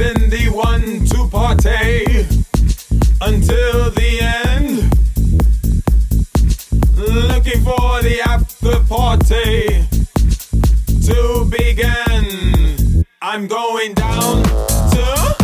been the one to partay until the end. Looking for the after party to begin. I'm going down to.